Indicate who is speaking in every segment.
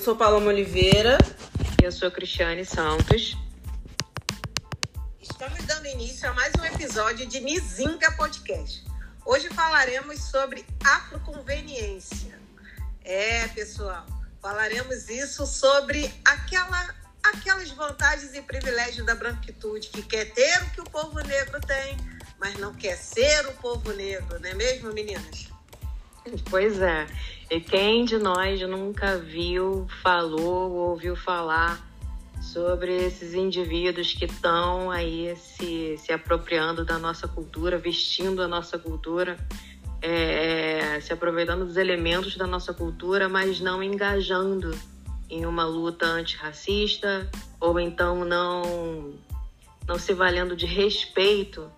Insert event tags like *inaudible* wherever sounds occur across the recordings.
Speaker 1: sou
Speaker 2: Paloma Oliveira.
Speaker 3: Eu sou Cristiane Santos.
Speaker 1: Estamos dando início a mais um episódio de Nizinga Podcast. Hoje falaremos sobre afroconveniência. É, pessoal, falaremos isso sobre aquela, aquelas vantagens e privilégios da branquitude que quer ter o que o povo negro tem, mas não quer ser o povo negro, não é mesmo, meninas?
Speaker 3: Pois é. E quem de nós nunca viu, falou, ouviu falar sobre esses indivíduos que estão aí se, se apropriando da nossa cultura, vestindo a nossa cultura, é, é, se aproveitando dos elementos da nossa cultura, mas não engajando em uma luta antirracista ou então não, não se valendo de respeito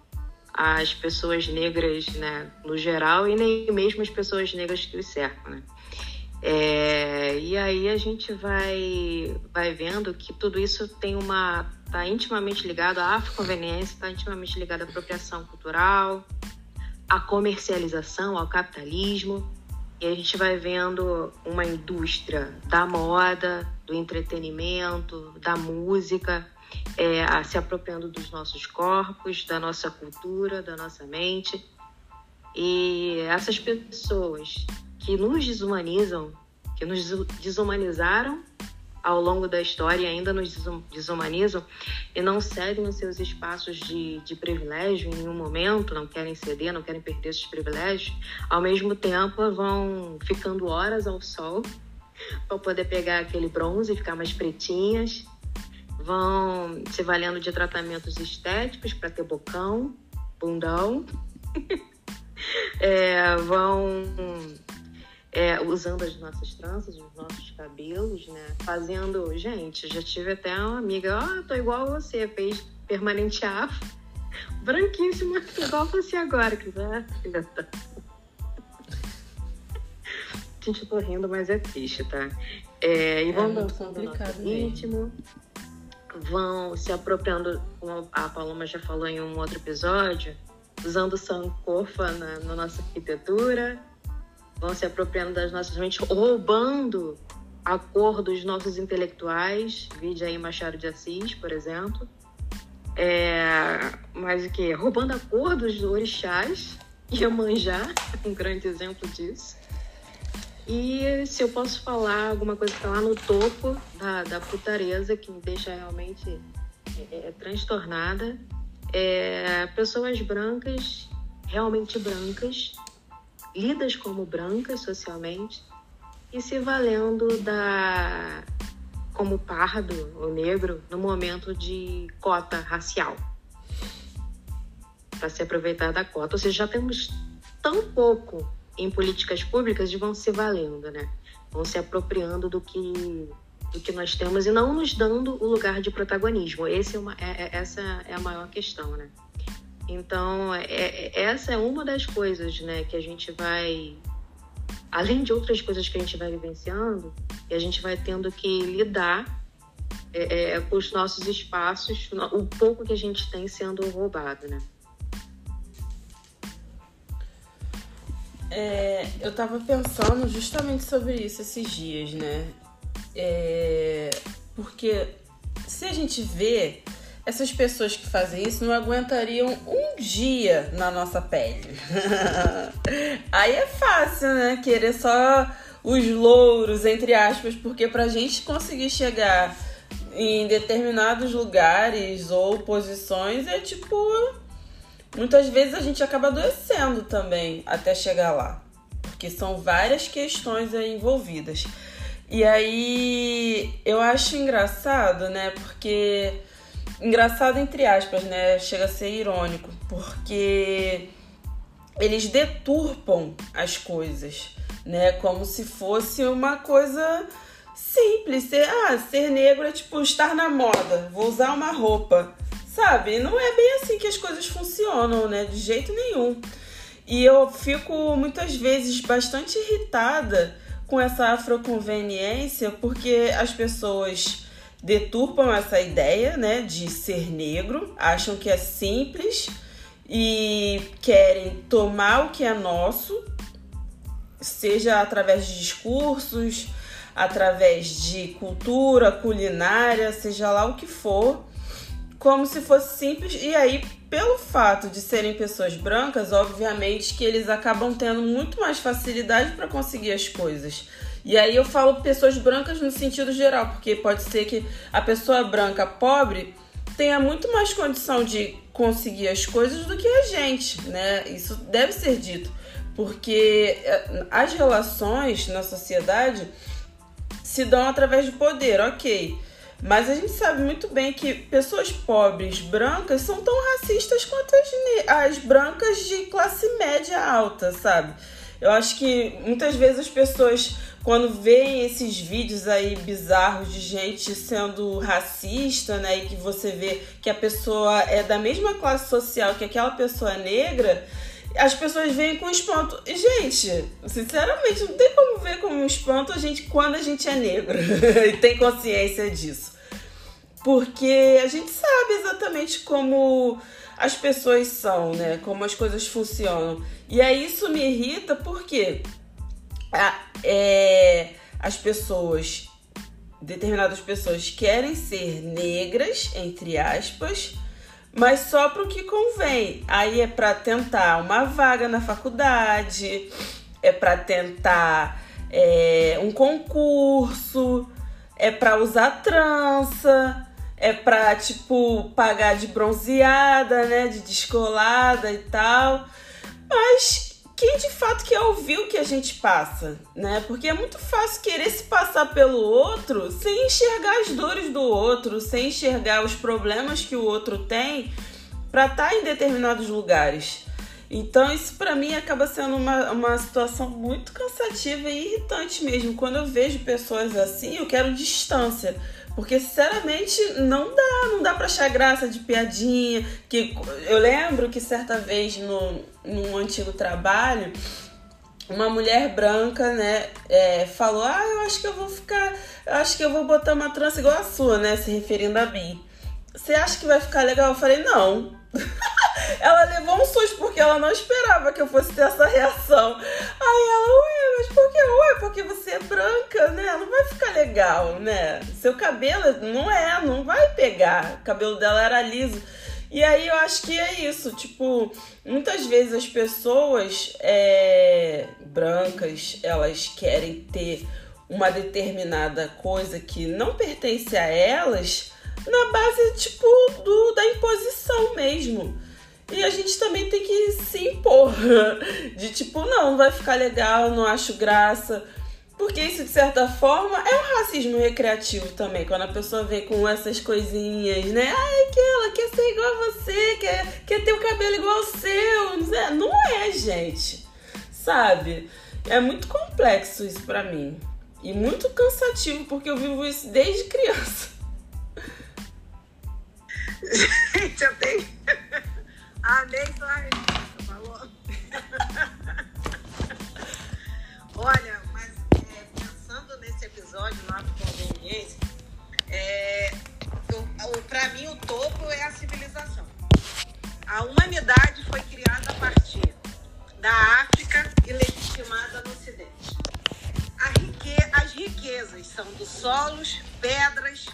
Speaker 3: às pessoas negras né, no geral e nem mesmo as pessoas negras que os cercam. Né? É, e aí a gente vai, vai vendo que tudo isso tem uma está intimamente ligado à afroconveniência, está intimamente ligado à apropriação cultural, à comercialização, ao capitalismo. E a gente vai vendo uma indústria da moda, do entretenimento, da música, é, se apropriando dos nossos corpos, da nossa cultura, da nossa mente. E essas pessoas que nos desumanizam, que nos desumanizaram ao longo da história e ainda nos desumanizam e não cedem os seus espaços de, de privilégio em nenhum momento, não querem ceder, não querem perder esses privilégios, ao mesmo tempo vão ficando horas ao sol *laughs* para poder pegar aquele bronze e ficar mais pretinhas, vão se valendo de tratamentos estéticos para ter bocão, bundão, *laughs* é, vão é, usando as nossas tranças, os nossos cabelos, né? Fazendo. Gente, já tive até uma amiga, ó, oh, tô igual a você, fez permanente afro, *laughs* branquíssima, *laughs* igual você agora, que né? Gente, eu tô rindo, mas é triste, tá? É, e vão é dançando no íntimo, vão se apropriando, como a Paloma já falou em um outro episódio, usando sankofa na, na nossa arquitetura, vão se apropriando das nossas mentes, roubando a cor dos nossos intelectuais, vide aí Machado de Assis, por exemplo. É, mas o que? Roubando a cor dos orixás, Iemanjá, *laughs* um grande exemplo disso. E se eu posso falar alguma coisa que está lá no topo da, da putareza, que me deixa realmente é, é, transtornada, é, pessoas brancas, realmente brancas, lidas como brancas socialmente e se valendo da como pardo ou negro no momento de cota racial para se aproveitar da cota. Ou seja, já temos tão pouco em políticas públicas vão se valendo, né? Vão se apropriando do que do que nós temos e não nos dando o lugar de protagonismo. É uma, é, é, essa é a maior questão, né? Então, é, é, essa é uma das coisas né, que a gente vai, além de outras coisas que a gente vai vivenciando, e a gente vai tendo que lidar é, com os nossos espaços, o pouco que a gente tem sendo roubado, né?
Speaker 2: É, eu estava pensando justamente sobre isso esses dias, né? É, porque se a gente vê essas pessoas que fazem isso não aguentariam um dia na nossa pele. *laughs* Aí é fácil, né? Querer só os louros, entre aspas, porque pra gente conseguir chegar em determinados lugares ou posições é tipo. Muitas vezes a gente acaba adoecendo também até chegar lá. Porque são várias questões aí envolvidas. E aí eu acho engraçado, né? Porque engraçado entre aspas, né? Chega a ser irônico, porque eles deturpam as coisas, né? Como se fosse uma coisa simples. Ser, ah, ser negro é tipo estar na moda, vou usar uma roupa. Sabe? Não é bem assim que as coisas funcionam, né? De jeito nenhum. E eu fico muitas vezes bastante irritada com essa afroconveniência porque as pessoas deturpam essa ideia, né, de ser negro, acham que é simples e querem tomar o que é nosso, seja através de discursos, através de cultura, culinária, seja lá o que for, como se fosse simples. E aí, pelo fato de serem pessoas brancas, obviamente que eles acabam tendo muito mais facilidade para conseguir as coisas. E aí eu falo pessoas brancas no sentido geral, porque pode ser que a pessoa branca pobre tenha muito mais condição de conseguir as coisas do que a gente, né? Isso deve ser dito, porque eh, as relações na sociedade se dão através do poder, ok. Mas a gente sabe muito bem que pessoas pobres brancas são tão racistas quanto as, as brancas de classe média alta, sabe? Eu acho que muitas vezes as pessoas, quando veem esses vídeos aí bizarros de gente sendo racista, né, e que você vê que a pessoa é da mesma classe social que aquela pessoa negra, as pessoas veem com espanto. Gente, sinceramente, não tem como ver como um espanto a gente quando a gente é negro *laughs* e tem consciência disso. Porque a gente sabe exatamente como as pessoas são, né? Como as coisas funcionam. E aí isso me irrita porque a, é, as pessoas, determinadas pessoas, querem ser negras, entre aspas, mas só para o que convém. Aí é para tentar uma vaga na faculdade, é para tentar é, um concurso, é para usar trança, é para tipo pagar de bronzeada, né, de descolada e tal. Mas quem de fato quer ouvir o que a gente passa, né? Porque é muito fácil querer se passar pelo outro sem enxergar as dores do outro, sem enxergar os problemas que o outro tem para estar tá em determinados lugares. Então, isso para mim acaba sendo uma, uma situação muito cansativa e irritante mesmo. Quando eu vejo pessoas assim, eu quero distância. Porque, sinceramente, não dá, não dá pra achar graça de piadinha. Que eu lembro que certa vez no, num antigo trabalho, uma mulher branca, né, é, falou: Ah, eu acho que eu vou ficar. Eu acho que eu vou botar uma trança igual a sua, né? Se referindo a mim. Você acha que vai ficar legal? Eu falei, não. *laughs* ela levou um susto porque ela não esperava que eu fosse ter essa reação. Aí ela, ué, mas por que? Ué, porque você é branca, né? Não vai ficar legal, né? Seu cabelo não é, não vai pegar. O cabelo dela era liso. E aí eu acho que é isso, tipo, muitas vezes as pessoas é, brancas, elas querem ter uma determinada coisa que não pertence a elas na base, tipo, do, da imposição mesmo. E a gente também tem que se impor. *laughs* De tipo, não, vai ficar legal, não acho graça. Porque isso, de certa forma, é um racismo recreativo também. Quando a pessoa vem com essas coisinhas, né? Ai, que ela quer ser igual a você, quer, quer ter o cabelo igual ao seu. Não é, gente. Sabe? É muito complexo isso pra mim. E muito cansativo, porque eu vivo isso desde *laughs* criança.
Speaker 1: Gente, eu tenho. *laughs* Amei sua resposta, falou? *laughs* Olha, mas é, pensando nesse episódio lá do Conveniência, é, para mim o topo é a civilização. A humanidade foi criada a partir da África e legitimada no Ocidente. Rique, as riquezas são dos solos, pedras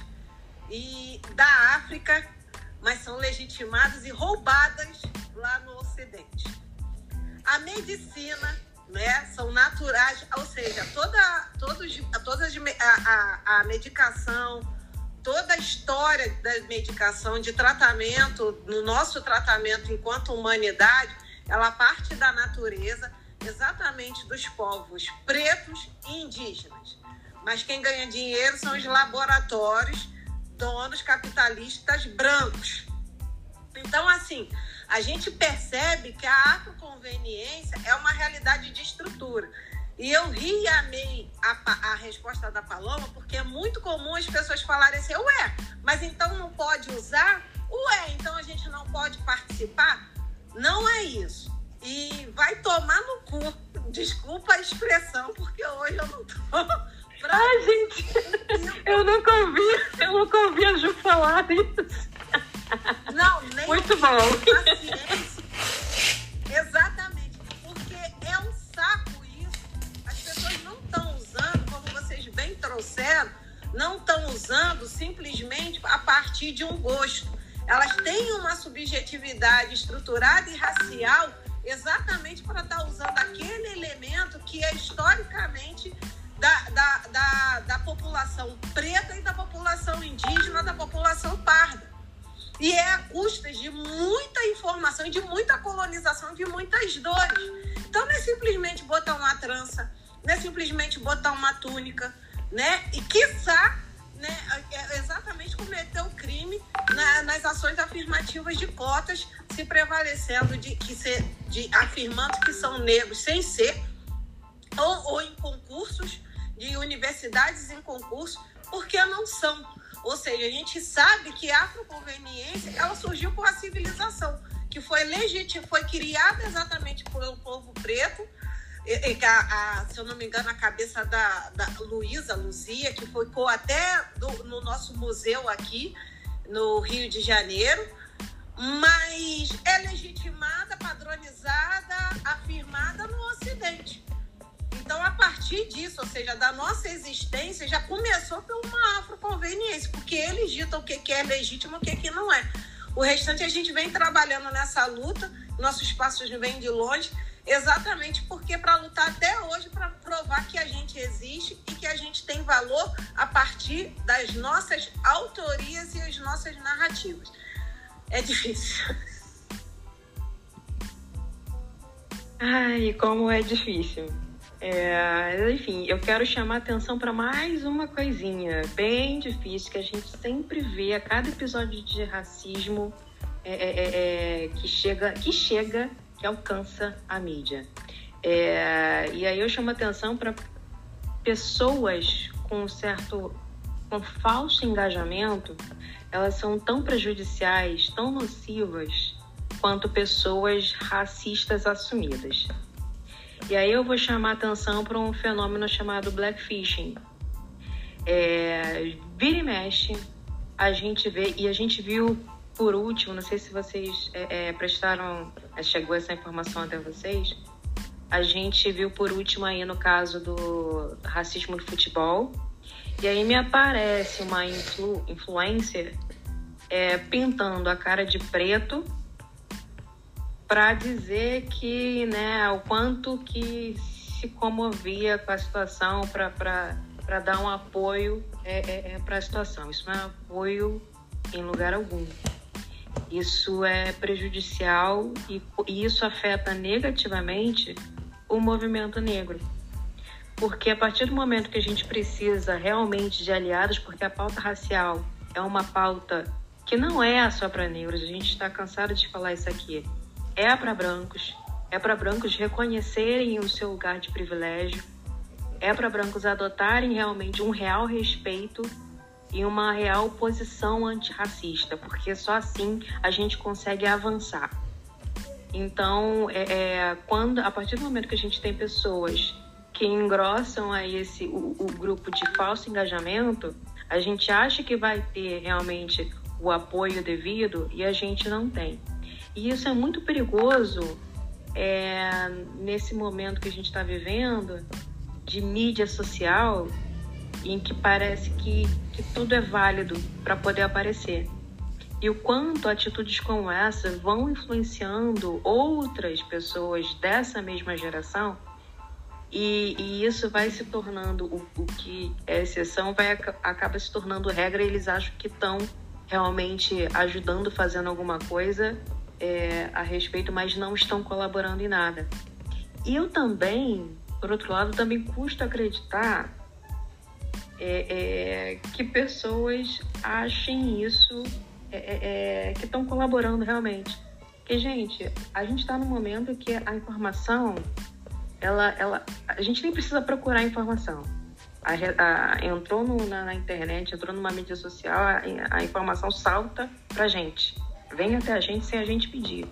Speaker 1: e da África mas são legitimadas e roubadas lá no Ocidente. A medicina, né, são naturais, ou seja, toda, todos, todas a, a, a medicação, toda a história da medicação, de tratamento, no nosso tratamento enquanto humanidade, ela parte da natureza, exatamente dos povos pretos e indígenas. Mas quem ganha dinheiro são os laboratórios donos capitalistas brancos. Então, assim, a gente percebe que a afroconveniência é uma realidade de estrutura. E eu ri e amei a, a resposta da Paloma, porque é muito comum as pessoas falarem assim, ué, mas então não pode usar? Ué, então a gente não pode participar? Não é isso. E vai tomar no cu. Desculpa a expressão, porque hoje eu não tô
Speaker 3: Ai, gente, eu nunca ouvi, eu nunca ouvi a Ju falar isso.
Speaker 1: Não, nem
Speaker 3: Muito bom.
Speaker 1: Exatamente, porque é um saco isso. trouxeram não estão usando simplesmente a partir de um gosto. Elas têm uma subjetividade estruturada e racial exatamente para estar tá usando aquele elemento que é historicamente da, da, da, da população preta e da população indígena, da população parda. E é a custas de muita informação, de muita colonização, de muitas dores. Então não é simplesmente botar uma trança, não é simplesmente botar uma túnica, né? E quiçá, né, é exatamente cometer o crime na, nas ações afirmativas de cotas, se prevalecendo de que ser, de afirmando que são negros sem ser, ou, ou em concursos de universidades em concurso, porque não são. Ou seja, a gente sabe que a afroconveniência ela surgiu com a civilização, que foi legítima, foi criada exatamente pelo povo preto, a, a, se eu não me engano, a cabeça da, da Luísa Luzia, que ficou até do, no nosso museu aqui, no Rio de Janeiro, mas é legitimada, padronizada, afirmada no Ocidente. Então, a partir disso, ou seja, da nossa existência, já começou por uma afroconveniência, porque eles ditam o que é legítimo e o que não é. O restante a gente vem trabalhando nessa luta, nossos passos vêm de longe, exatamente porque para lutar até hoje para provar que a gente existe e que a gente tem valor a partir das nossas autorias e as nossas narrativas. É difícil.
Speaker 3: Ai, como é difícil. É, enfim, eu quero chamar atenção para mais uma coisinha bem difícil que a gente sempre vê a cada episódio de racismo é, é, é, é que chega, que chega, que alcança a mídia. É, e aí eu chamo atenção para pessoas com certo, com falso engajamento, elas são tão prejudiciais, tão nocivas quanto pessoas racistas assumidas. E aí eu vou chamar atenção para um fenômeno chamado blackfishing. É, vira e mexe, a gente vê, e a gente viu por último, não sei se vocês é, é, prestaram, é, chegou essa informação até vocês, a gente viu por último aí no caso do racismo no futebol, e aí me aparece uma influ, influencer é, pintando a cara de preto para dizer que, né, o quanto que se comovia com a situação para dar um apoio é, é, é para a situação. Isso não é apoio em lugar algum. Isso é prejudicial e, e isso afeta negativamente o movimento negro. Porque a partir do momento que a gente precisa realmente de aliados, porque a pauta racial é uma pauta que não é só para negros, a gente está cansado de falar isso aqui é para brancos, é para brancos reconhecerem o seu lugar de privilégio, é para brancos adotarem realmente um real respeito e uma real posição antirracista, porque só assim a gente consegue avançar. Então, é, é, quando a partir do momento que a gente tem pessoas que engrossam aí esse o, o grupo de falso engajamento, a gente acha que vai ter realmente o apoio devido e a gente não tem. E isso é muito perigoso é, nesse momento que a gente está vivendo de mídia social, em que parece que, que tudo é válido para poder aparecer. E o quanto atitudes como essa vão influenciando outras pessoas dessa mesma geração, e, e isso vai se tornando o, o, que é exceção, vai acaba se tornando regra, e eles acham que estão realmente ajudando, fazendo alguma coisa, é, a respeito, mas não estão colaborando em nada. E eu também, por outro lado, também custa acreditar é, é, que pessoas achem isso, é, é, é, que estão colaborando realmente. Porque, gente, a gente está num momento que a informação, ela, ela, a gente nem precisa procurar informação. A, a, entrou no, na, na, internet, entrou numa mídia social, a, a informação salta pra gente vem até a gente sem a gente pedir.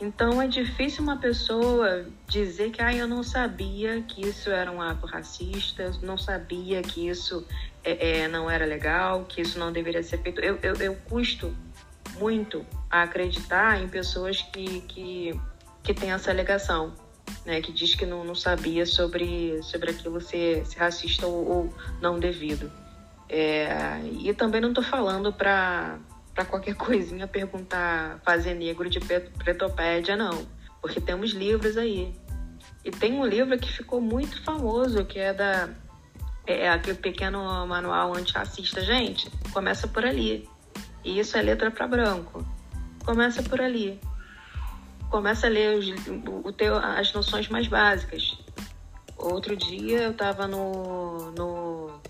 Speaker 3: Então é difícil uma pessoa dizer que ah, eu não sabia que isso era um ato racista, não sabia que isso é, é, não era legal, que isso não deveria ser feito. Eu, eu, eu custo muito a acreditar em pessoas que, que, que têm essa alegação. né, que diz que não, não sabia sobre, sobre aquilo ser, ser racista ou, ou não devido. É, e também não estou falando para qualquer coisinha perguntar fazer negro de pretopédia, não. Porque temos livros aí. E tem um livro que ficou muito famoso, que é da é aquele pequeno manual antirracista. Gente, começa por ali. E isso é letra para branco. Começa por ali. Começa a ler os, o teu, as noções mais básicas. Outro dia eu estava no, no,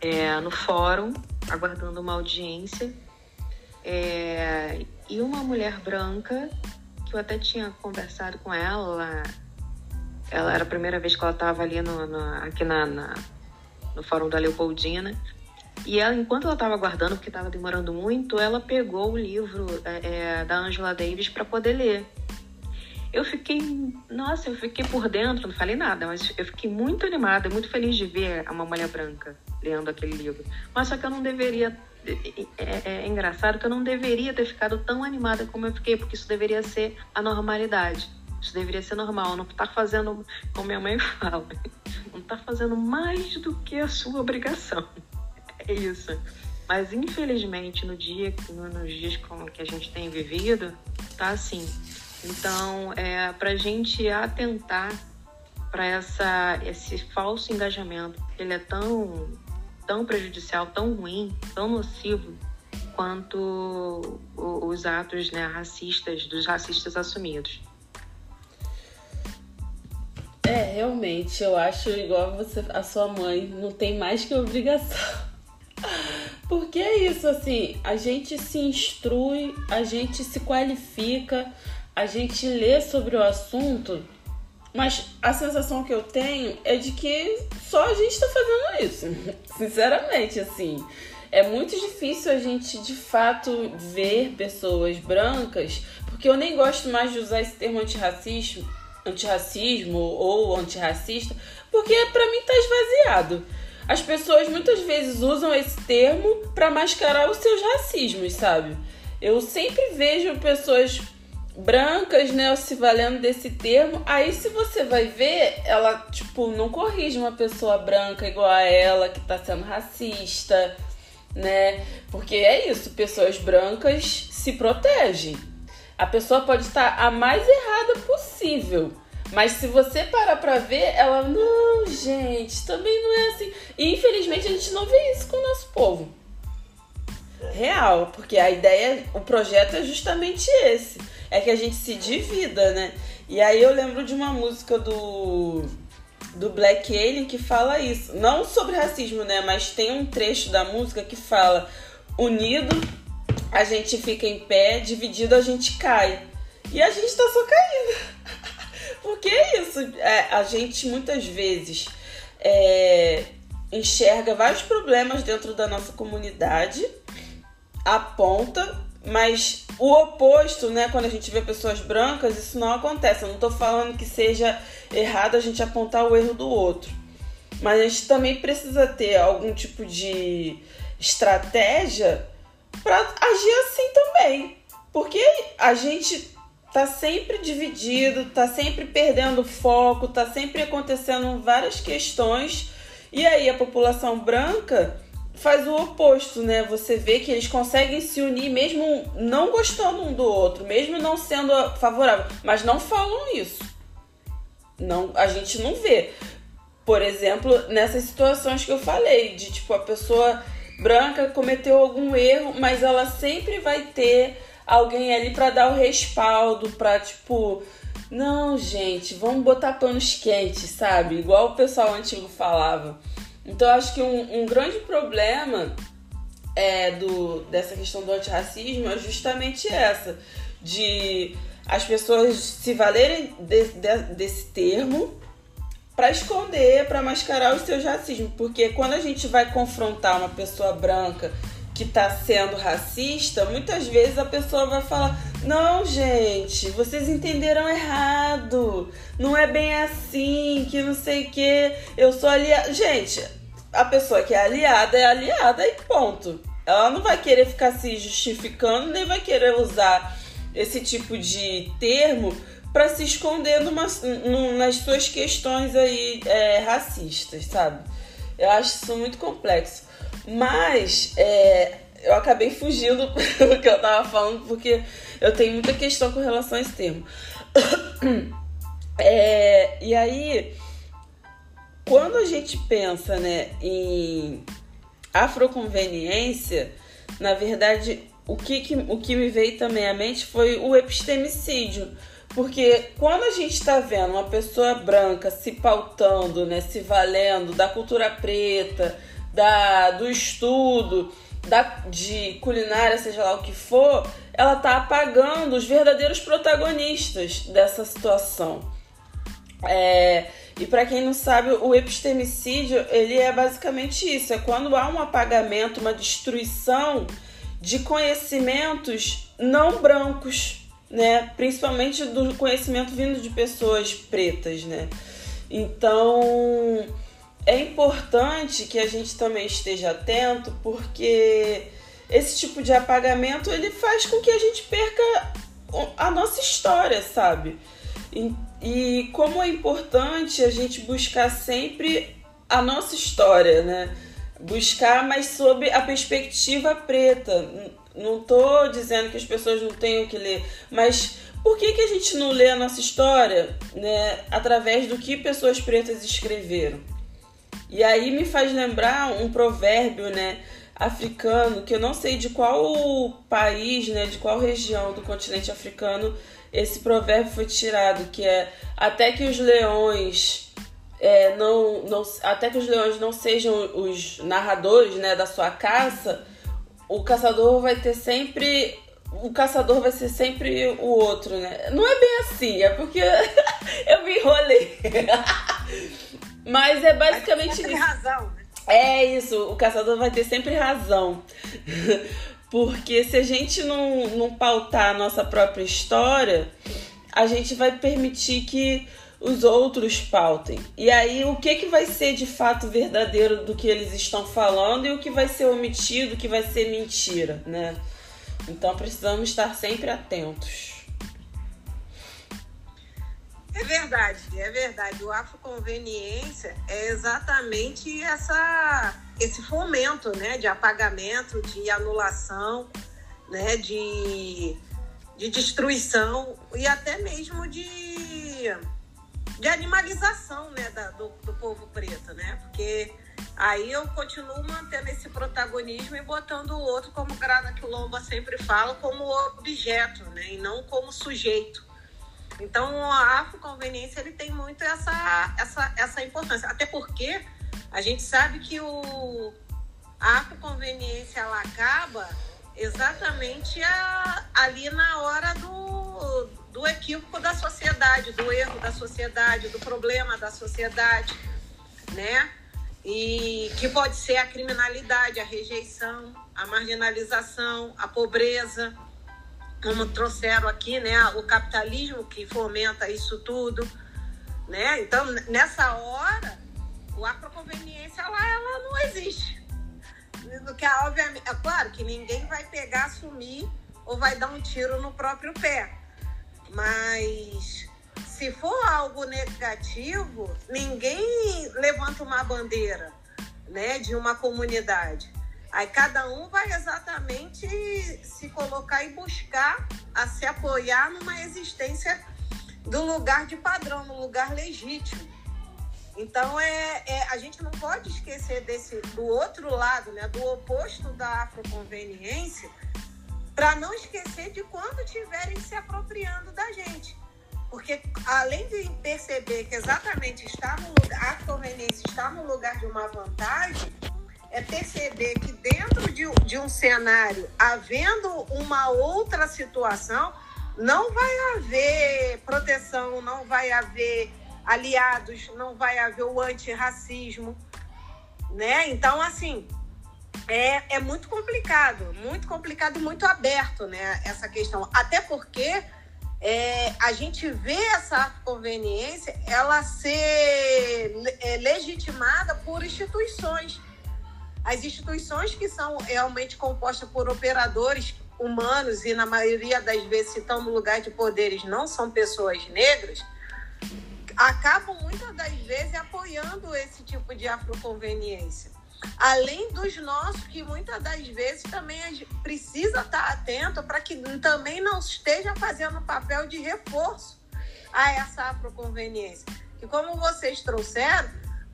Speaker 3: é, no fórum, aguardando uma audiência, é, e uma mulher branca, que eu até tinha conversado com ela, ela era a primeira vez que ela estava ali no, no aqui na, na, no fórum da Leopoldina. E ela, enquanto ela estava aguardando, porque estava demorando muito, ela pegou o livro é, é da Angela Davis para poder ler. Eu fiquei, nossa, eu fiquei por dentro, não falei nada, mas eu fiquei muito animada, muito feliz de ver uma mulher branca lendo aquele livro. Mas só que eu não deveria. É, é, é engraçado que eu não deveria ter ficado tão animada como eu fiquei, porque isso deveria ser a normalidade. Isso deveria ser normal, não tá fazendo, como minha mãe *laughs* fala, não tá fazendo mais do que a sua obrigação. É isso. Mas infelizmente no dia, nos dias como que a gente tem vivido, tá assim. Então, é pra gente atentar para essa esse falso engajamento, ele é tão tão prejudicial, tão ruim, tão nocivo quanto os atos né, racistas dos racistas assumidos.
Speaker 2: É, realmente, eu acho igual você, a sua mãe, não tem mais que obrigação. *laughs* Porque é isso, assim, a gente se instrui, a gente se qualifica, a gente lê sobre o assunto, mas a sensação que eu tenho é de que só a gente tá fazendo isso. *laughs* Sinceramente, assim. É muito difícil a gente de fato ver pessoas brancas, porque eu nem gosto mais de usar esse termo antirracismo antirracismo ou antirracista, porque para mim tá esvaziado. As pessoas muitas vezes usam esse termo para mascarar os seus racismos, sabe? Eu sempre vejo pessoas brancas, né, se valendo desse termo. Aí se você vai ver, ela tipo não corrige uma pessoa branca igual a ela que tá sendo racista, né? Porque é isso, pessoas brancas se protegem. A pessoa pode estar a mais errada possível. Mas se você parar pra ver, ela, não, gente, também não é assim. E infelizmente a gente não vê isso com o nosso povo. Real, porque a ideia, o projeto é justamente esse. É que a gente se divida, né? E aí eu lembro de uma música do do Black Alien que fala isso. Não sobre racismo, né? Mas tem um trecho da música que fala: unido a gente fica em pé, dividido a gente cai. E a gente tá só caindo. *laughs* Porque é isso. É, a gente muitas vezes é, enxerga vários problemas dentro da nossa comunidade, aponta, mas o oposto, né? Quando a gente vê pessoas brancas, isso não acontece. Eu não tô falando que seja errado a gente apontar o erro do outro. Mas a gente também precisa ter algum tipo de estratégia para agir assim também. Porque a gente tá sempre dividido, tá sempre perdendo foco, tá sempre acontecendo várias questões. E aí a população branca faz o oposto, né? Você vê que eles conseguem se unir mesmo não gostando um do outro, mesmo não sendo favorável, mas não falam isso. Não, a gente não vê. Por exemplo, nessas situações que eu falei, de tipo a pessoa branca cometeu algum erro, mas ela sempre vai ter alguém ali para dar o respaldo, para tipo, não, gente, vamos botar panos quentes, sabe? Igual o pessoal antigo falava. Então acho que um, um grande problema é do dessa questão do antirracismo é justamente essa, de as pessoas se valerem de, de, desse termo para esconder, para mascarar os seus racismos, porque quando a gente vai confrontar uma pessoa branca que está sendo racista, muitas vezes a pessoa vai falar: "Não, gente, vocês entenderam errado. Não é bem assim, que não sei que. Eu sou aliada". Gente, a pessoa que é aliada é aliada e ponto. Ela não vai querer ficar se justificando, nem vai querer usar esse tipo de termo para se esconder numa, num, nas suas questões aí é, racistas, sabe? Eu acho isso muito complexo. Mas é, eu acabei fugindo *laughs* do que eu tava falando, porque eu tenho muita questão com relação a esse termo. *coughs* É, e aí, quando a gente pensa né, em afroconveniência, na verdade, o que, que, o que me veio também à mente foi o epistemicídio. Porque quando a gente está vendo uma pessoa branca se pautando, né, se valendo da cultura preta, da, do estudo, da, de culinária, seja lá o que for, ela está apagando os verdadeiros protagonistas dessa situação. É, e para quem não sabe, o epistemicídio ele é basicamente isso: é quando há um apagamento, uma destruição de conhecimentos não brancos né? Principalmente do conhecimento vindo de pessoas pretas, né? Então é importante que a gente também esteja atento, porque esse tipo de apagamento ele faz com que a gente perca a nossa história, sabe? E, e como é importante a gente buscar sempre a nossa história, né? Buscar, mas sob a perspectiva preta não tô dizendo que as pessoas não tenham que ler, mas por que, que a gente não lê a nossa história né, através do que pessoas pretas escreveram? E aí me faz lembrar um provérbio né, africano, que eu não sei de qual país, né, de qual região do continente africano esse provérbio foi tirado, que é até que os leões é, não, não, até que os leões não sejam os narradores né, da sua caça, o caçador vai ter sempre. O caçador vai ser sempre o outro, né? Não é bem assim, é porque *laughs* eu me enrolei. *laughs* Mas é basicamente
Speaker 1: isso. razão. Né?
Speaker 2: É isso, o caçador vai ter sempre razão. *laughs* Porque se a gente não, não pautar a nossa própria história, a gente vai permitir que os outros pautem. E aí, o que, que vai ser de fato verdadeiro do que eles estão falando e o que vai ser omitido, o que vai ser mentira, né? Então, precisamos estar sempre atentos.
Speaker 1: É verdade, é verdade. O afroconveniência é exatamente essa, esse fomento, né, de apagamento, de anulação, né, de, de destruição e até mesmo de de animalização né, da, do, do povo preto, né? Porque aí eu continuo mantendo esse protagonismo e botando o outro, como Grada Quilomba sempre fala, como objeto, né? E não como sujeito. Então, a afroconveniência ele tem muito essa, essa, essa importância. Até porque a gente sabe que o, a afroconveniência ela acaba exatamente a, ali na hora do, do equívoco da sociedade, do erro da sociedade, do problema da sociedade, né? E que pode ser a criminalidade, a rejeição, a marginalização, a pobreza, como trouxeram aqui, né? O capitalismo que fomenta isso tudo, né? Então, nessa hora, o afroconveniência lá, ela não existe. Que, obviamente, é claro que ninguém vai pegar, assumir ou vai dar um tiro no próprio pé. Mas se for algo negativo, ninguém levanta uma bandeira, né, de uma comunidade. Aí cada um vai exatamente se colocar e buscar a se apoiar numa existência do lugar de padrão, no lugar legítimo. Então é, é, a gente não pode esquecer desse do outro lado, né, do oposto da afroconveniência, para não esquecer de quando estiverem se apropriando da gente. Porque além de perceber que exatamente está no a conveniência está no lugar de uma vantagem, é perceber que dentro de, de um cenário, havendo uma outra situação, não vai haver proteção, não vai haver aliados, não vai haver o antirracismo, né? Então, assim, é, é muito complicado, muito complicado e muito aberto, né? Essa questão. Até porque é, a gente vê essa conveniência ela ser é, legitimada por instituições. As instituições que são realmente compostas por operadores humanos, e na maioria das vezes, se estão no lugar de poderes, não são pessoas negras, acabam muitas das vezes apoiando esse tipo de afroconveniência. Além dos nossos, que muitas das vezes também precisa estar atento para que também não esteja fazendo papel de reforço a essa afroconveniência. E como vocês trouxeram,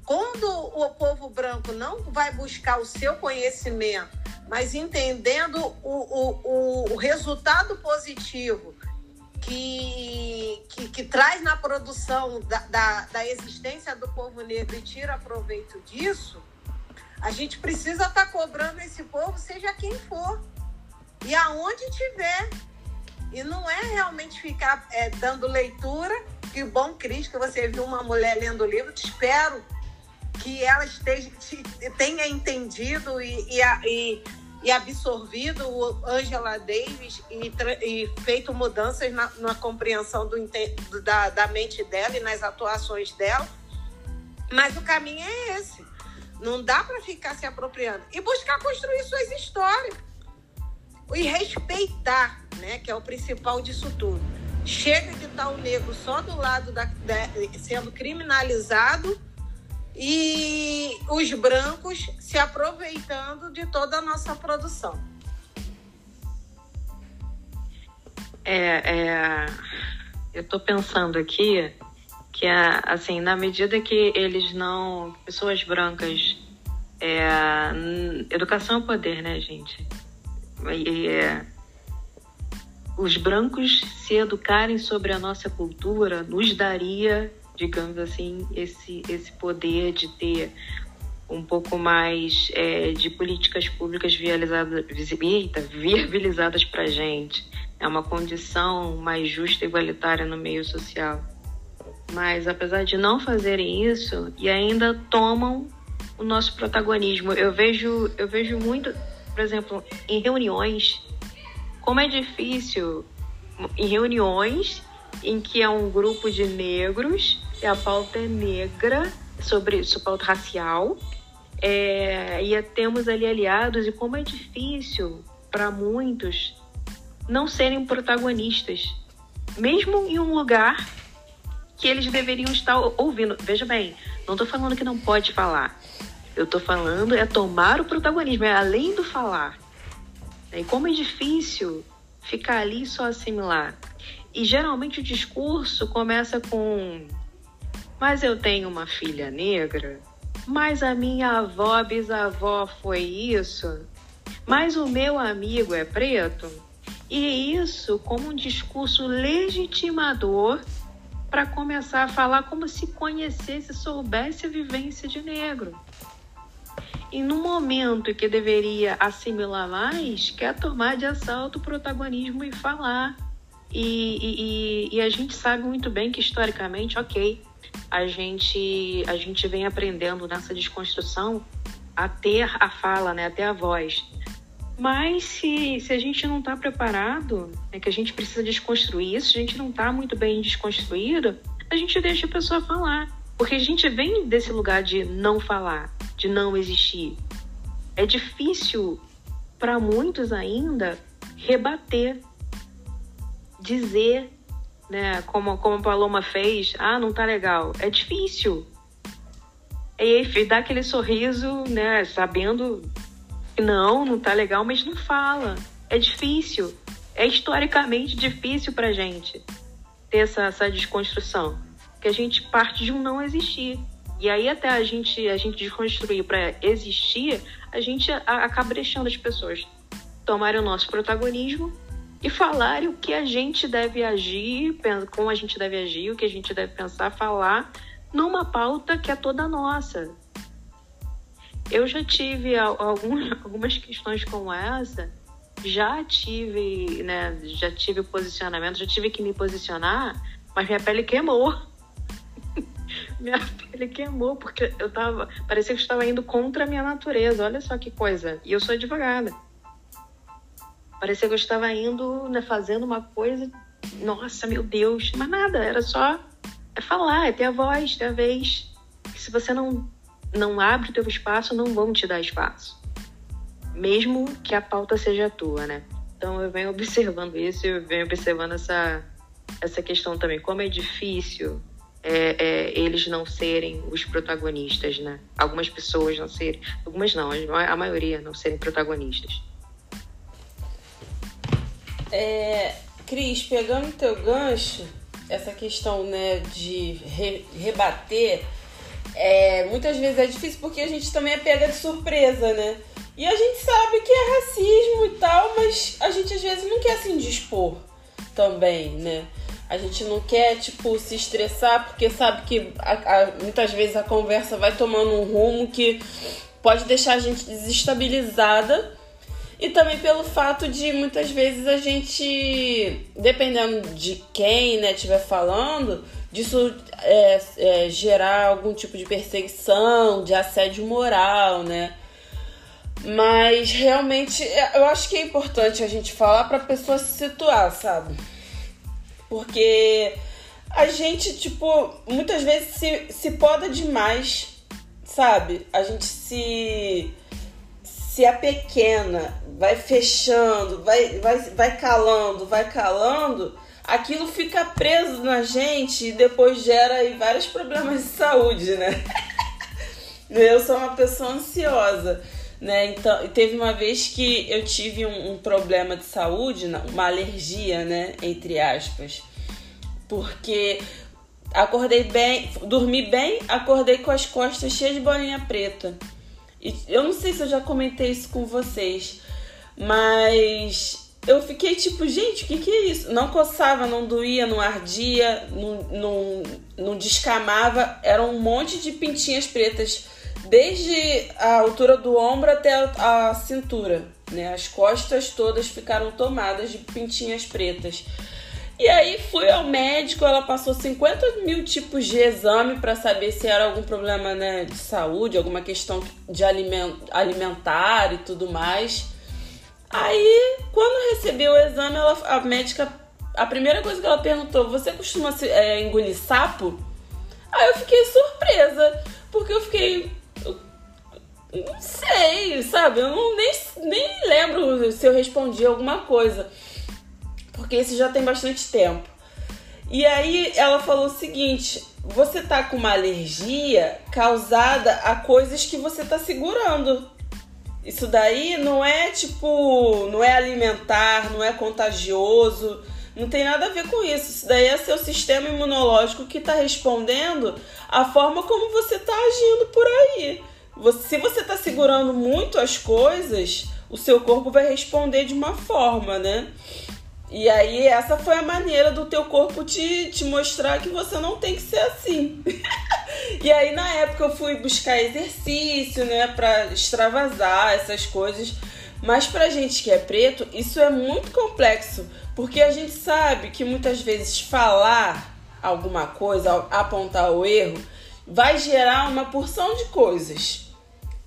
Speaker 1: quando o povo branco não vai buscar o seu conhecimento, mas entendendo o, o, o resultado positivo que, que, que, traz na produção da, da, da, existência do povo negro e tira proveito disso, a gente precisa estar tá cobrando esse povo, seja quem for, e aonde tiver. E não é realmente ficar é, dando leitura. Que bom, Cris, que você viu uma mulher lendo o livro. Te espero que ela esteja, tenha entendido e, e, e, e absorvido o Angela Davis e, e feito mudanças na, na compreensão do, da, da mente dela e nas atuações dela. Mas o caminho é esse. Não dá para ficar se apropriando. E buscar construir suas histórias. E respeitar, né? Que é o principal disso tudo. Chega de estar o negro só do lado da, da sendo criminalizado e os brancos se aproveitando de toda a nossa produção.
Speaker 3: É, é eu estou pensando aqui que assim na medida que eles não pessoas brancas é, educação é poder né gente e, é, os brancos se educarem sobre a nossa cultura nos daria digamos assim, esse, esse poder de ter um pouco mais é, de políticas públicas *laughs* viabilizadas, viabilizadas para a gente. É uma condição mais justa e igualitária no meio social. Mas apesar de não fazerem isso, e ainda tomam o nosso protagonismo. Eu vejo, eu vejo muito, por exemplo, em reuniões, como é difícil em reuniões em que é um grupo de negros a pauta é negra, sobre, sobre pauta racial, é, e temos ali aliados, e como é difícil para muitos não serem protagonistas, mesmo em um lugar que eles deveriam estar ouvindo. Veja bem, não estou falando que não pode falar. Eu estou falando é tomar o protagonismo, é além do falar. E como é difícil ficar ali só assimilar. E geralmente o discurso começa com mas eu tenho uma filha negra, mas a minha avó, bisavó foi isso, mas o meu amigo é preto. E isso como um discurso legitimador para começar a falar como se conhecesse, soubesse a vivência de negro. E no momento que deveria assimilar mais, quer tomar de assalto o protagonismo e falar. E, e, e a gente sabe muito bem que historicamente, ok, a gente, a gente vem aprendendo nessa desconstrução a ter a fala, né, a ter a voz. Mas se, se a gente não está preparado, é que a gente precisa desconstruir isso, se a gente não está muito bem desconstruído, a gente deixa a pessoa falar. Porque a gente vem desse lugar de não falar, de não existir. É difícil para muitos ainda rebater, dizer né? Como, como a Paloma fez, ah, não tá legal. É difícil. E aí dá aquele sorriso, né? Sabendo que não, não tá legal, mas não fala. É difícil. É historicamente difícil pra gente ter essa, essa desconstrução. Que a gente parte de um não existir. E aí até a gente, a gente desconstruir para existir, a gente acaba deixando as pessoas tomarem o nosso protagonismo e falar o que a gente deve agir, como a gente deve agir, o que a gente deve pensar, falar numa pauta que é toda nossa. Eu já tive *laughs* algumas questões como essa, já tive, né, já tive posicionamento, já tive que me posicionar, mas minha pele queimou. *laughs* minha pele queimou porque eu tava, parecia que eu estava indo contra a minha natureza. Olha só que coisa. E eu sou advogada. Parecia que eu estava indo, né, fazendo uma coisa, nossa, meu Deus, mas nada, era só é falar, é ter a voz, ter a vez. se você não, não abre o teu espaço, não vão te dar espaço. Mesmo que a pauta seja tua, né? Então eu venho observando isso, eu venho observando essa, essa questão também, como é difícil é, é, eles não serem os protagonistas, né? Algumas pessoas não serem, algumas não, a maioria não serem protagonistas.
Speaker 2: É, Cris, pegando teu gancho, essa questão né, de re, rebater, é, muitas vezes é difícil porque a gente também é pega de surpresa, né? E a gente sabe que é racismo e tal, mas a gente às vezes não quer se indispor também, né? A gente não quer, tipo, se estressar porque sabe que a, a, muitas vezes a conversa vai tomando um rumo que pode deixar a gente desestabilizada. E também pelo fato de muitas vezes a gente, dependendo de quem né, estiver falando, disso é, é, gerar algum tipo de perseguição, de assédio moral, né? Mas realmente eu acho que é importante a gente falar para pessoa se situar, sabe? Porque a gente, tipo, muitas vezes se, se poda demais, sabe? A gente se se apequena, vai fechando, vai, vai, vai calando, vai calando, aquilo fica preso na gente e depois gera aí vários problemas de saúde, né? *laughs* Eu sou uma pessoa ansiosa, né? Então, teve uma vez que eu tive um, um problema de saúde, uma alergia, né? Entre aspas porque acordei bem, dormi bem, acordei com as costas cheias de bolinha preta. Eu não sei se eu já comentei isso com vocês, mas eu fiquei tipo, gente, o que, que é isso? Não coçava, não doía, não ardia, não, não, não descamava. Era um monte de pintinhas pretas, desde a altura do ombro até a, a cintura. Né? As costas todas ficaram tomadas de pintinhas pretas. E aí fui ao médico, ela passou 50 mil tipos de exame para saber se era algum problema né, de saúde, alguma questão de alimentar e tudo mais. Aí, quando recebi o exame, ela, a médica, a primeira coisa que ela perguntou, você costuma é, engolir sapo? Aí eu fiquei surpresa, porque eu fiquei. Não sei, sabe? Eu não, nem, nem lembro se eu respondi alguma coisa porque esse já tem bastante tempo. E aí ela falou o seguinte: você tá com uma alergia causada a coisas que você tá segurando. Isso daí não é tipo, não é alimentar, não é contagioso, não tem nada a ver com isso. Isso daí é seu sistema imunológico que está respondendo a forma como você está agindo por aí. Se você está segurando muito as coisas, o seu corpo vai responder de uma forma, né? E aí, essa foi a maneira do teu corpo te, te mostrar que você não tem que ser assim. *laughs* e aí, na época, eu fui buscar exercício, né, pra extravasar essas coisas. Mas pra gente que é preto, isso é muito complexo, porque a gente sabe que muitas vezes falar alguma coisa, apontar o erro, vai gerar uma porção de coisas.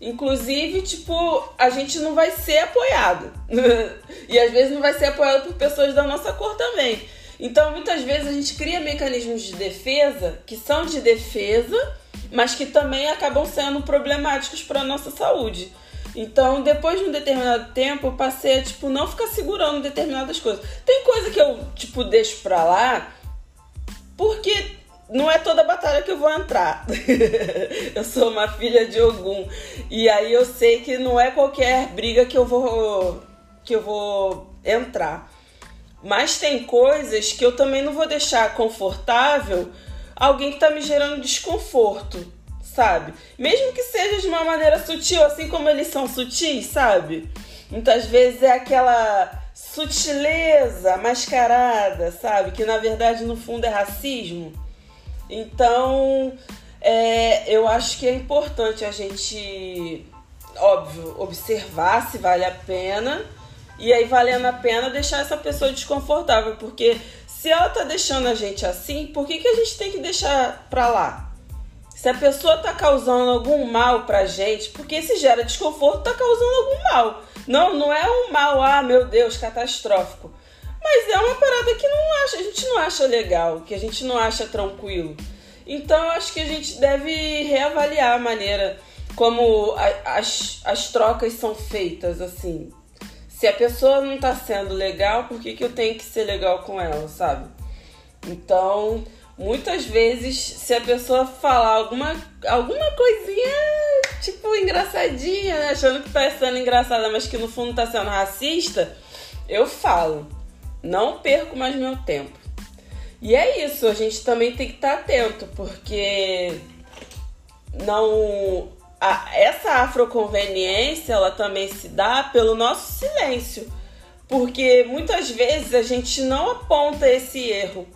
Speaker 2: Inclusive, tipo, a gente não vai ser apoiado. *laughs* e às vezes não vai ser apoiado por pessoas da nossa cor também. Então, muitas vezes a gente cria mecanismos de defesa que são de defesa, mas que também acabam sendo problemáticos para a nossa saúde. Então, depois de um determinado tempo, eu passei a, tipo, não ficar segurando determinadas coisas. Tem coisa que eu, tipo, deixo pra lá porque não é toda batalha que eu vou entrar. *laughs* eu sou uma filha de Ogum e aí eu sei que não é qualquer briga que eu vou que eu vou entrar. Mas tem coisas que eu também não vou deixar confortável alguém que tá me gerando desconforto, sabe? Mesmo que seja de uma maneira sutil, assim como eles são sutis, sabe? Muitas vezes é aquela sutileza mascarada, sabe? Que na verdade no fundo é racismo. Então, é, eu acho que é importante a gente, óbvio, observar se vale a pena e aí, valendo a pena, deixar essa pessoa desconfortável, porque se ela tá deixando a gente assim, por que, que a gente tem que deixar pra lá? Se a pessoa tá causando algum mal pra gente, porque se gera desconforto, tá causando algum mal. Não, não é um mal, ah, meu Deus, catastrófico. Mas é uma parada que não acha, a gente não acha legal, que a gente não acha tranquilo. Então acho que a gente deve reavaliar a maneira como a, as, as trocas são feitas, assim. Se a pessoa não tá sendo legal, por que, que eu tenho que ser legal com ela, sabe? Então, muitas vezes, se a pessoa falar alguma, alguma coisinha, tipo, engraçadinha, né? Achando que tá sendo engraçada, mas que no fundo tá sendo racista, eu falo. Não perco mais meu tempo. E é isso, a gente também tem que estar tá atento, porque não a, essa afroconveniência ela também se dá pelo nosso silêncio. Porque muitas vezes a gente não aponta esse erro.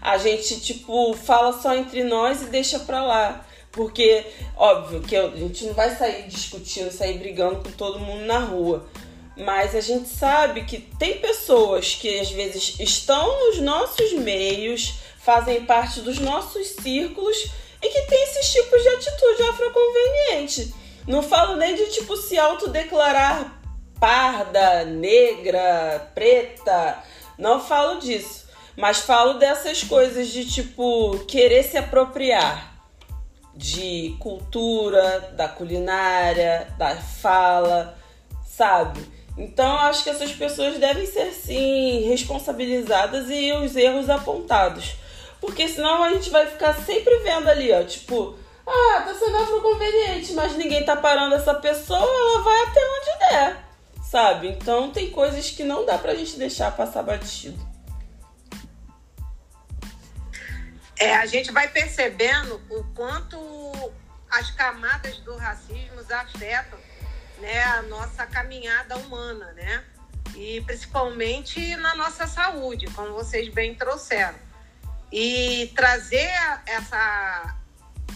Speaker 2: A gente, tipo, fala só entre nós e deixa pra lá. Porque, óbvio, que a gente não vai sair discutindo, sair brigando com todo mundo na rua. Mas a gente sabe que tem pessoas que às vezes estão nos nossos meios, fazem parte dos nossos círculos e que tem esses tipos de atitude afroconveniente. Não falo nem de tipo se autodeclarar parda, negra, preta. Não falo disso. Mas falo dessas coisas de tipo querer se apropriar de cultura, da culinária, da fala, sabe? Então acho que essas pessoas devem ser sim responsabilizadas e os erros apontados. Porque senão a gente vai ficar sempre vendo ali, ó, tipo, ah, tá sendo afroconveniente, mas ninguém tá parando essa pessoa, ela vai até onde der, sabe? Então tem coisas que não dá pra gente deixar passar batido.
Speaker 1: É, a gente vai percebendo o quanto as camadas do racismo afetam né, a nossa caminhada humana, né? E principalmente na nossa saúde, como vocês bem trouxeram e trazer essa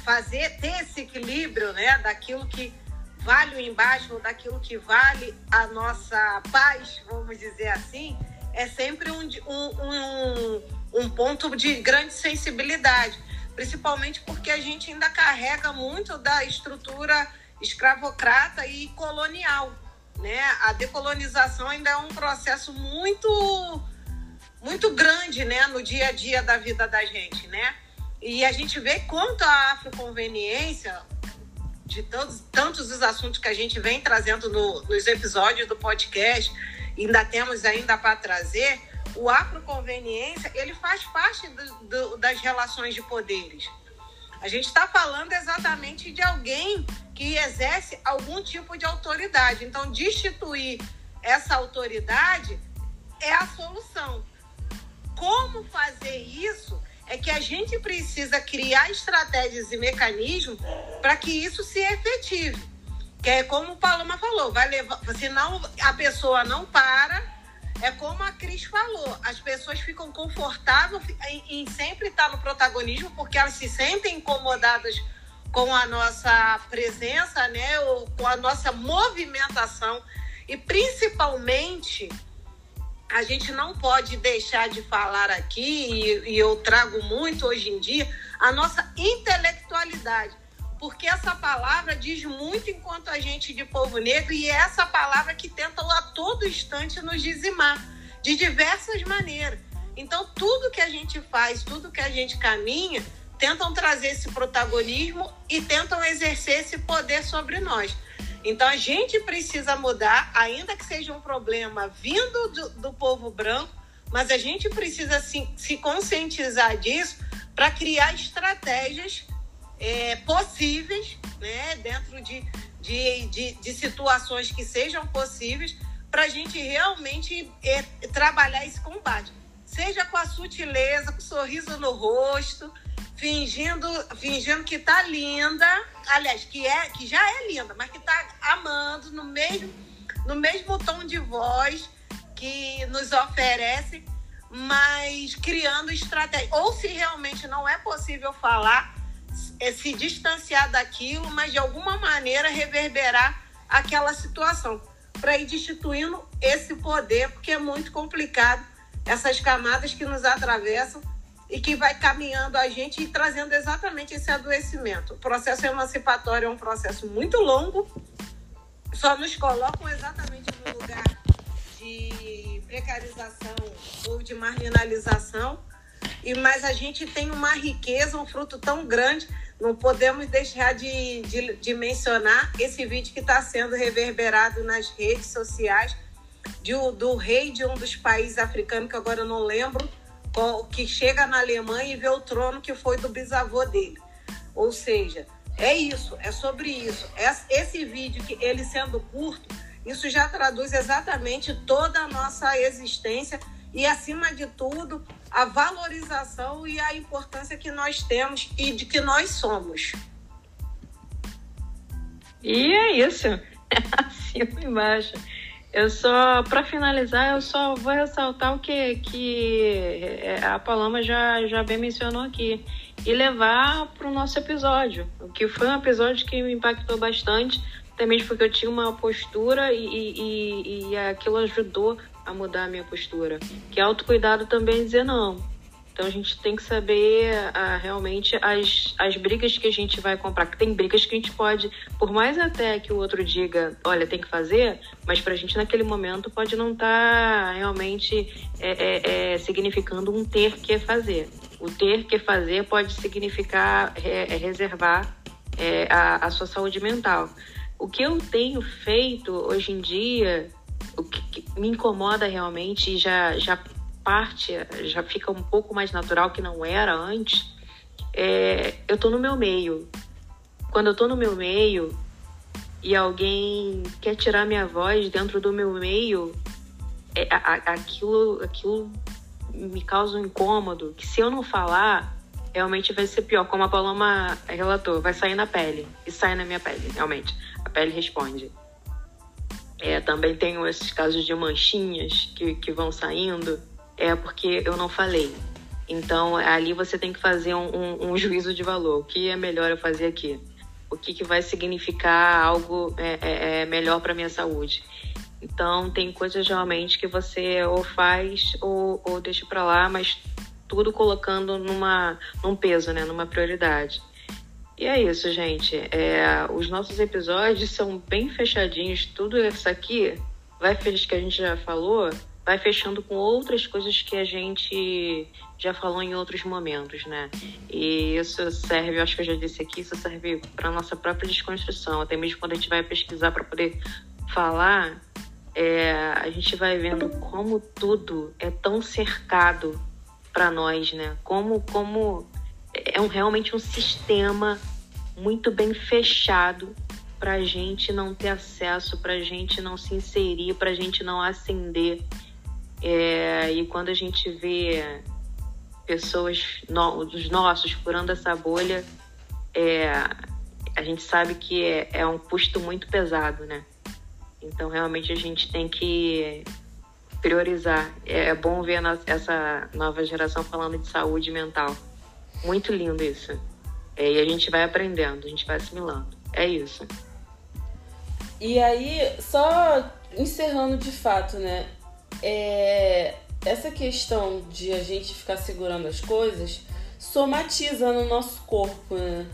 Speaker 1: fazer ter esse equilíbrio né daquilo que vale o embaixo daquilo que vale a nossa paz vamos dizer assim é sempre um, um, um, um ponto de grande sensibilidade principalmente porque a gente ainda carrega muito da estrutura escravocrata e colonial né a decolonização ainda é um processo muito muito grande, né, no dia a dia da vida da gente, né? E a gente vê quanto a afroconveniência, de tantos, tantos os assuntos que a gente vem trazendo no, nos episódios do podcast, ainda temos ainda para trazer, o afroconveniência, ele faz parte do, do, das relações de poderes. A gente está falando exatamente de alguém que exerce algum tipo de autoridade. Então, destituir essa autoridade é a solução como fazer isso é que a gente precisa criar estratégias e mecanismos para que isso se efetive. Que é como o Paloma falou, vai levar, senão a pessoa não para. É como a Cris falou, as pessoas ficam confortáveis em, em sempre estar no protagonismo porque elas se sentem incomodadas com a nossa presença, né, ou com a nossa movimentação e principalmente a gente não pode deixar de falar aqui, e, e eu trago muito hoje em dia, a nossa intelectualidade. Porque essa palavra diz muito enquanto a gente de povo negro, e é essa palavra que tenta a todo instante nos dizimar, de diversas maneiras. Então, tudo que a gente faz, tudo que a gente caminha, tentam trazer esse protagonismo e tentam exercer esse poder sobre nós. Então a gente precisa mudar, ainda que seja um problema vindo do, do povo branco, mas a gente precisa se, se conscientizar disso para criar estratégias é, possíveis, né, dentro de, de, de, de, situações que sejam possíveis, para a gente realmente é, trabalhar esse combate. Seja com a sutileza, com o sorriso no rosto, fingindo, fingindo que tá linda, aliás, que é que já é linda, mas que tá amando no mesmo no mesmo tom de voz que nos oferece, mas criando estratégia. Ou se realmente não é possível falar, é se distanciar daquilo, mas de alguma maneira reverberar aquela situação para ir destituindo esse poder, porque é muito complicado essas camadas que nos atravessam e que vai caminhando a gente e trazendo exatamente esse adoecimento. O processo emancipatório é um processo muito longo, só nos colocam exatamente no lugar de precarização ou de marginalização, e mas a gente tem uma riqueza, um fruto tão grande, não podemos deixar de, de, de mencionar esse vídeo que está sendo reverberado nas redes sociais de, do rei de um dos países africanos, que agora eu não lembro, que chega na Alemanha e vê o trono que foi do bisavô dele. Ou seja, é isso, é sobre isso. Esse vídeo, que ele sendo curto, isso já traduz exatamente toda a nossa existência e, acima de tudo, a valorização e a importância que nós temos e de que nós somos.
Speaker 3: E é isso. *laughs* Acima e embaixo. Eu só, para finalizar, eu só vou ressaltar o que, que a Paloma já, já bem mencionou aqui e levar para o nosso episódio, que foi um episódio que me impactou bastante, também porque eu tinha uma postura e, e, e aquilo ajudou a mudar a minha postura. Que é autocuidado também dizer não. Então a gente tem que saber uh, realmente as, as brigas que a gente vai comprar. Que tem brigas que a gente pode, por mais até que o outro diga, olha, tem que fazer, mas pra gente naquele momento pode não estar tá realmente é, é, é, significando um ter que fazer. O ter que fazer pode significar é, reservar é, a, a sua saúde mental. O que eu tenho feito hoje em dia, o que me incomoda realmente e já, já parte, já fica um pouco mais natural que não era antes, é, eu tô no meu meio. Quando eu tô no meu meio e alguém quer tirar minha voz dentro do meu meio, é, a, aquilo, aquilo me causa um incômodo que se eu não falar, realmente vai ser pior. Como a Paloma relatou, vai sair na pele. E sai na minha pele, realmente. A pele responde. É, também tenho esses casos de manchinhas que, que vão saindo é porque eu não falei. Então, ali você tem que fazer um, um, um juízo de valor. O que é melhor eu fazer aqui? O que, que vai significar algo é, é, é melhor para minha saúde? Então, tem coisas realmente que você ou faz ou, ou deixa para lá, mas tudo colocando numa, num peso, né? numa prioridade. E é isso, gente. É, os nossos episódios são bem fechadinhos. Tudo isso aqui, vai feliz que a gente já falou, vai fechando com outras coisas que a gente já falou em outros momentos, né? E isso serve, acho que eu já disse aqui, isso serve para nossa própria desconstrução, até mesmo quando a gente vai pesquisar para poder falar, é, a gente vai vendo como tudo é tão cercado para nós, né? Como como é um, realmente um sistema muito bem fechado para gente não ter acesso, para gente não se inserir, para gente não ascender. É, e quando a gente vê pessoas, no, os nossos, furando essa bolha, é, a gente sabe que é, é um custo muito pesado, né? Então, realmente, a gente tem que priorizar. É, é bom ver essa nova geração falando de saúde mental. Muito lindo isso. É, e a gente vai aprendendo, a gente vai assimilando. É isso.
Speaker 2: E aí, só encerrando de fato, né? É, essa questão de a gente ficar segurando as coisas somatiza no nosso corpo, né?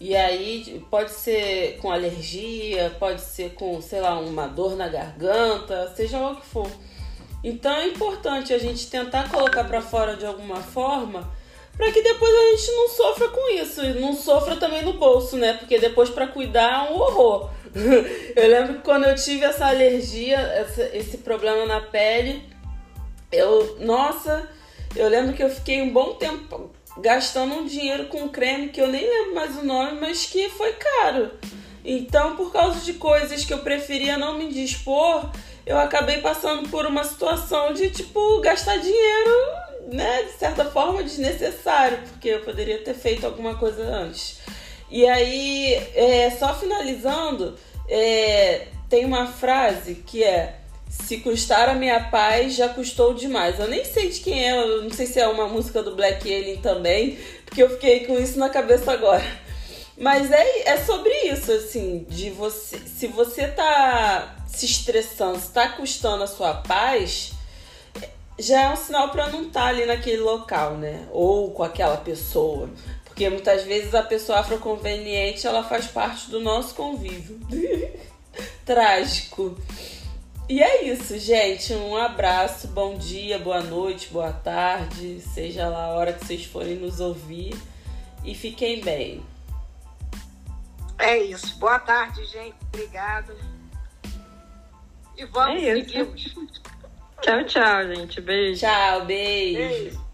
Speaker 2: E aí pode ser com alergia, pode ser com, sei lá, uma dor na garganta, seja lá o que for. Então é importante a gente tentar colocar para fora de alguma forma, para que depois a gente não sofra com isso, e não sofra também no bolso, né? Porque depois para cuidar é um horror. *laughs* eu lembro que quando eu tive essa alergia, essa, esse problema na pele, eu, nossa, eu lembro que eu fiquei um bom tempo gastando um dinheiro com creme que eu nem lembro mais o nome, mas que foi caro. Então, por causa de coisas que eu preferia não me dispor, eu acabei passando por uma situação de tipo gastar dinheiro, né, de certa forma desnecessário, porque eu poderia ter feito alguma coisa antes. E aí, é, só finalizando, é, tem uma frase que é: Se custar a minha paz, já custou demais. Eu nem sei de quem é, eu não sei se é uma música do Black Alien também, porque eu fiquei com isso na cabeça agora. Mas é, é sobre isso, assim, de você. Se você tá se estressando, se tá custando a sua paz, já é um sinal para não estar tá ali naquele local, né? Ou com aquela pessoa. Porque muitas vezes a pessoa afroconveniente ela faz parte do nosso convívio. *laughs* Trágico. E é isso, gente. Um abraço, bom dia, boa noite, boa tarde, seja lá a hora que vocês forem nos ouvir. E fiquem bem.
Speaker 1: É isso. Boa tarde, gente. Obrigado. E vamos, é seguimos.
Speaker 3: Tchau, tchau, gente. Beijo.
Speaker 2: Tchau, beijo. beijo.